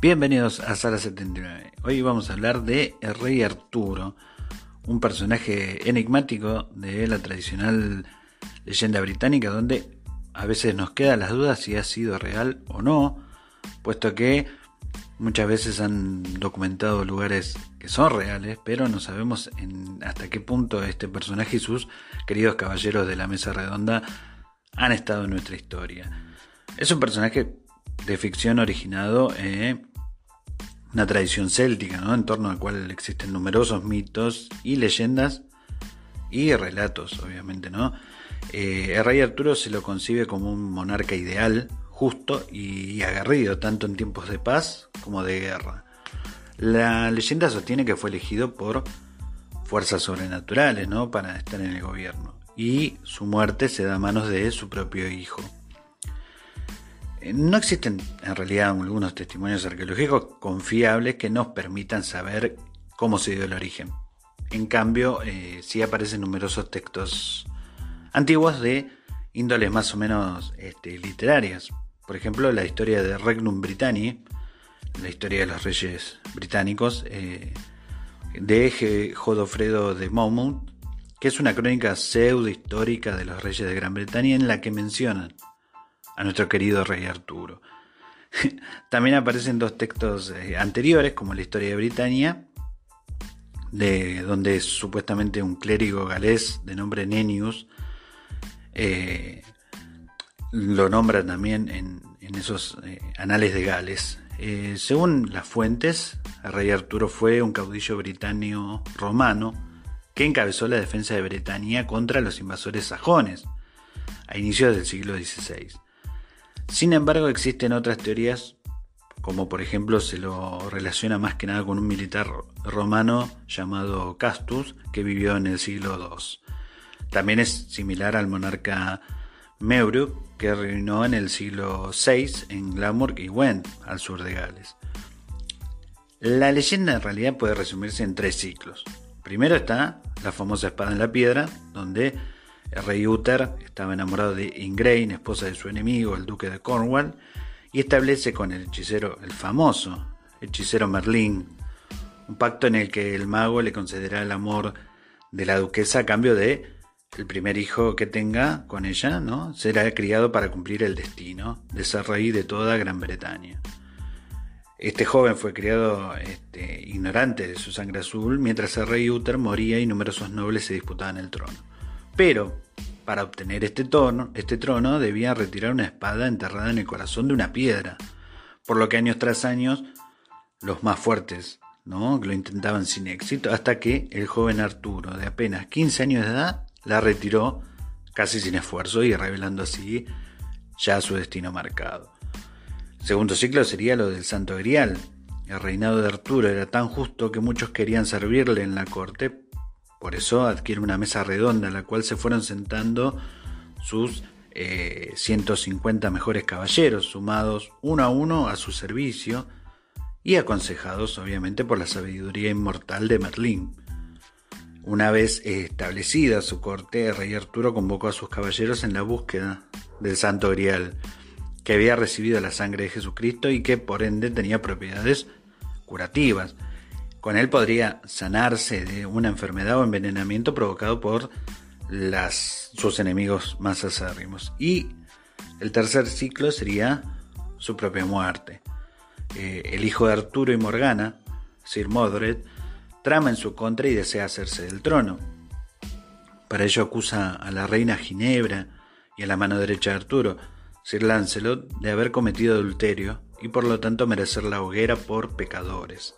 Bienvenidos a Sala 79. Hoy vamos a hablar de el rey Arturo, un personaje enigmático de la tradicional leyenda británica donde a veces nos quedan las dudas si ha sido real o no, puesto que muchas veces han documentado lugares que son reales, pero no sabemos hasta qué punto este personaje y sus queridos caballeros de la mesa redonda han estado en nuestra historia. Es un personaje de ficción originado en una tradición céltica, ¿no? en torno al cual existen numerosos mitos y leyendas y relatos, obviamente. ¿no? Eh, el rey Arturo se lo concibe como un monarca ideal, justo y aguerrido, tanto en tiempos de paz como de guerra. La leyenda sostiene que fue elegido por fuerzas sobrenaturales ¿no? para estar en el gobierno, y su muerte se da a manos de su propio hijo. Eh, no existen en realidad algunos testimonios arqueológicos confiables que nos permitan saber cómo se dio el origen. En cambio, eh, sí aparecen numerosos textos antiguos de índoles más o menos este, literarias. Por ejemplo, la historia de Regnum Britanniae, la historia de los reyes británicos, eh, de Godofredo de Monmouth, que es una crónica pseudo histórica de los reyes de Gran Bretaña en la que mencionan a nuestro querido rey Arturo. También aparecen dos textos eh, anteriores, como la historia de Britania, de donde supuestamente un clérigo galés de nombre Nenius eh, lo nombra también en, esos eh, anales de Gales. según las fuentes, el rey Arturo fue un caudillo británico romano que encabezó la defensa de Bretaña contra los invasores sajones a inicios del siglo XVI. Sin embargo, existen otras teorías, como por ejemplo se lo relaciona más que nada con un militar romano llamado Castus, que vivió en el siglo II. También es similar al monarca Meuruk, que reinó en el siglo VI en Glamorg y Went, al sur de Gales. La leyenda en realidad puede resumirse en tres ciclos. Primero está la famosa espada en la piedra, donde el rey Uther estaba enamorado de Ingrain, esposa de su enemigo, el duque de Cornwall, y establece con el hechicero, el famoso hechicero Merlín, un pacto en el que el mago le concederá el amor de la duquesa a cambio de el primer hijo que tenga con ella, ¿no? Será criado para cumplir el destino de ser rey de toda Gran Bretaña. Este joven fue criado este, ignorante de su sangre azul, mientras el rey Uther moría y numerosos nobles se disputaban el trono. Pero, para obtener este, trono, este trono debía retirar una espada enterrada en el corazón de una piedra, por lo que años tras años los más fuertes ¿no? lo intentaban sin éxito, hasta que el joven Arturo, de apenas 15 años de edad, la retiró casi sin esfuerzo y revelando así ya su destino marcado. segundo ciclo sería lo del Santo Grial. El reinado de Arturo era tan justo que muchos querían servirle en la corte Por eso adquiere una mesa redonda en la cual se fueron sentando sus 150 eh, mejores caballeros, sumados uno a uno a su servicio y aconsejados obviamente por la sabiduría inmortal de Merlín. Una vez establecida su corte, el rey Arturo convocó a sus caballeros en la búsqueda del Santo Grial, que había recibido la sangre de Jesucristo y que por ende tenía propiedades curativas. Con él podría sanarse de una enfermedad o envenenamiento provocado por las, sus enemigos más acérrimos. Y el tercer ciclo sería su propia muerte. Eh, el hijo de Arturo y Morgana, Sir Modred, trama en su contra y desea hacerse del trono. Para ello acusa a la reina Ginebra y a la mano derecha de Arturo, Sir Lancelot, de haber cometido adulterio y por lo tanto merecer la hoguera por pecadores.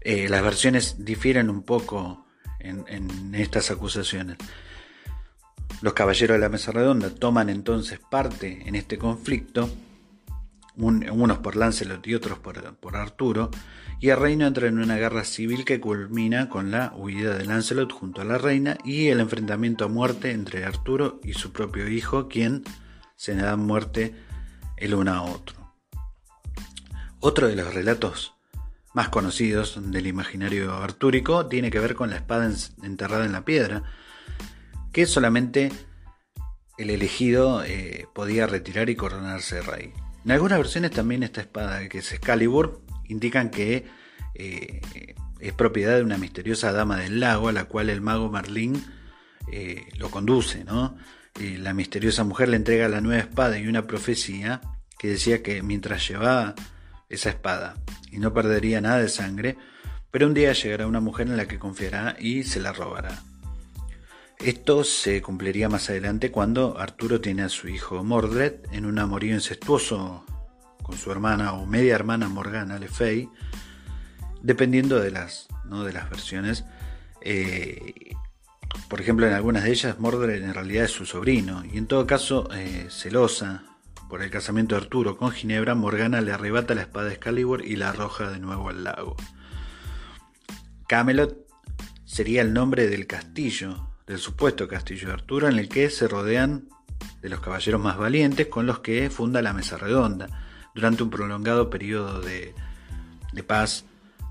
Eh, las versiones difieren un poco en, estas acusaciones. Los caballeros de la mesa redonda toman entonces parte en este conflicto, unos por Lancelot y otros por, por, Arturo, y el reino entra en una guerra civil que culmina con la huida de Lancelot junto a la reina y el enfrentamiento a muerte entre Arturo y su propio hijo, quien se da muerte el uno a otro. Otro de los relatos más conocidos del imaginario artúrico tiene que ver con la espada enterrada en la piedra, que solamente el elegido eh, podía retirar y coronarse rey. En algunas versiones también esta espada, que es Excalibur, indican que eh, es propiedad de una misteriosa dama del lago a la cual el mago Merlín eh, lo conduce. ¿no? la misteriosa mujer le entrega la nueva espada y una profecía que decía que mientras llevaba esa espada y no perdería nada de sangre, pero un día llegará una mujer en la que confiará y se la robará. Esto se cumpliría más adelante cuando Arturo tiene a su hijo Mordred en un amorío incestuoso con su hermana o media hermana Morgana Le Fay, dependiendo de las, ¿no? de las versiones. Eh, por ejemplo, en algunas de ellas Mordred en realidad es su sobrino, y en todo caso, eh, celosa por el casamiento de Arturo con Ginebra, Morgana le arrebata la espada de Excalibur y la arroja de nuevo al lago. Camelot sería el nombre del castillo, del supuesto castillo de Arturo, en el que se rodean de los caballeros más valientes con los que funda la Mesa Redonda. Durante un prolongado periodo de, de paz,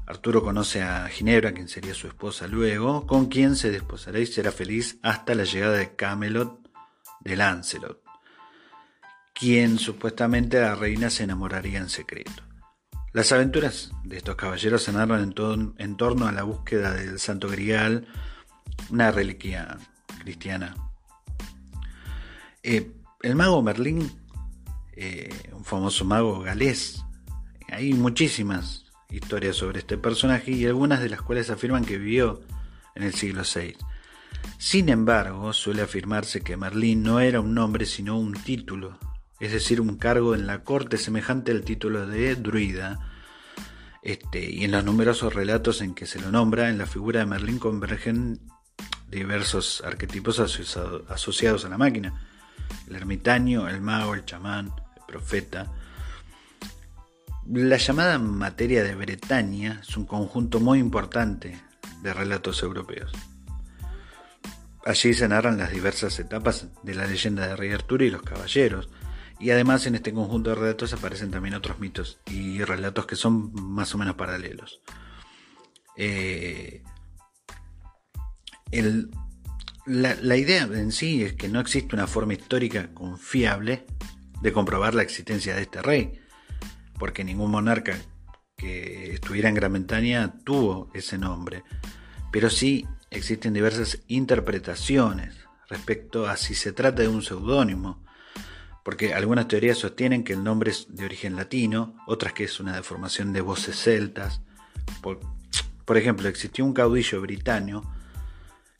Arturo conoce a Ginebra, quien sería su esposa luego, con quien se desposará y será feliz hasta la llegada de Camelot de Lancelot quien supuestamente la reina se enamoraría en secreto. Las aventuras de estos caballeros se narran en, torno a la búsqueda del Santo Grial, una reliquia cristiana. Eh, el mago Merlín, eh, un famoso mago galés, hay muchísimas historias sobre este personaje y algunas de las cuales afirman que vivió en el siglo VI. Sin embargo, suele afirmarse que Merlín no era un nombre sino un título es decir, un cargo en la corte semejante al título de druida. Este, y en los numerosos relatos en que se lo nombra, en la figura de Merlín convergen diversos arquetipos asociados a la máquina. El ermitaño, el mago, el chamán, el profeta. La llamada materia de Bretaña es un conjunto muy importante de relatos europeos. Allí se narran las diversas etapas de la leyenda de Rey Arturo y los caballeros, y además en este conjunto de relatos aparecen también otros mitos y relatos que son más o menos paralelos. Eh, la, la, idea en sí es que no existe una forma histórica confiable de comprobar la existencia de este rey, porque ningún monarca que estuviera en Gran Bretaña tuvo ese nombre, pero sí existen diversas interpretaciones respecto a si se trata de un seudónimo, porque algunas teorías sostienen que el nombre es de origen latino, otras que es una deformación de voces celtas. Por, ejemplo, existió un caudillo británico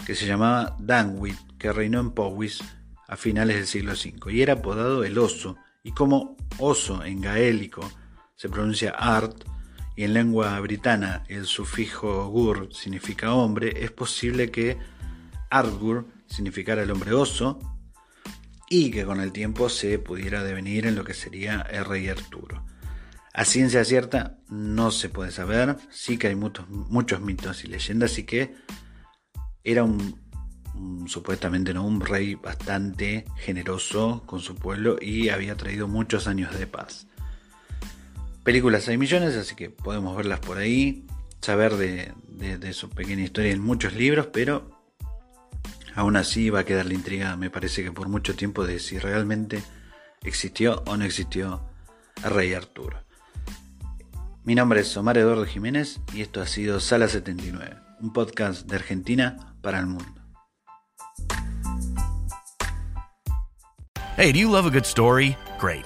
que se llamaba Danwit, que reinó en Powys a finales del siglo V y era apodado el oso, y como oso en gaélico se pronuncia art y en lengua britana el sufijo gur significa hombre, es posible que Artgur significara el hombre oso y que con el tiempo se pudiera devenir en lo que sería el rey Arturo. A ciencia cierta no se puede saber, sí que hay muchos, mitos y leyendas y que era un, supuestamente ¿no? un rey bastante generoso con su pueblo y había traído muchos años de paz. Películas hay millones, así que podemos verlas por ahí, saber de, de su pequeña historia en muchos libros, pero aún así va a quedar la intriga, me parece que por mucho tiempo, de si realmente existió o no existió rey Arturo. Mi nombre es Omar Eduardo Jiménez y esto ha sido Sala 79, un podcast de Argentina para el mundo. Hey, do you love a good story? Great.